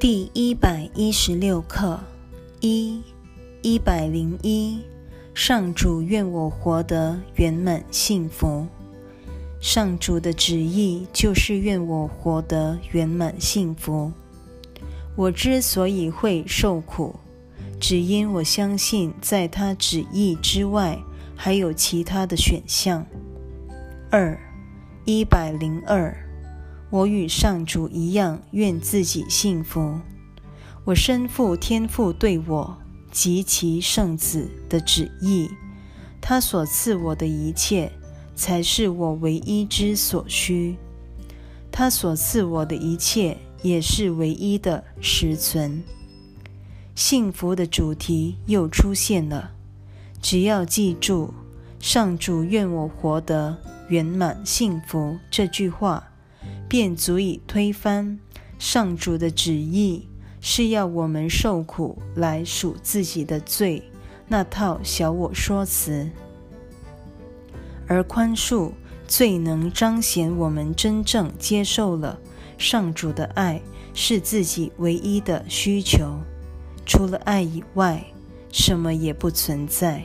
第一百一十六课一一百零一，上主愿我活得圆满幸福。上主的旨意就是愿我活得圆满幸福。我之所以会受苦，只因我相信在他旨意之外还有其他的选项。二一百零二。我与上主一样，愿自己幸福。我身负天父对我及其圣子的旨意，他所赐我的一切，才是我唯一之所需。他所赐我的一切，也是唯一的实存。幸福的主题又出现了。只要记住“上主愿我活得圆满幸福”这句话。便足以推翻上主的旨意是要我们受苦来赎自己的罪那套小我说辞，而宽恕最能彰显我们真正接受了上主的爱是自己唯一的需求，除了爱以外，什么也不存在。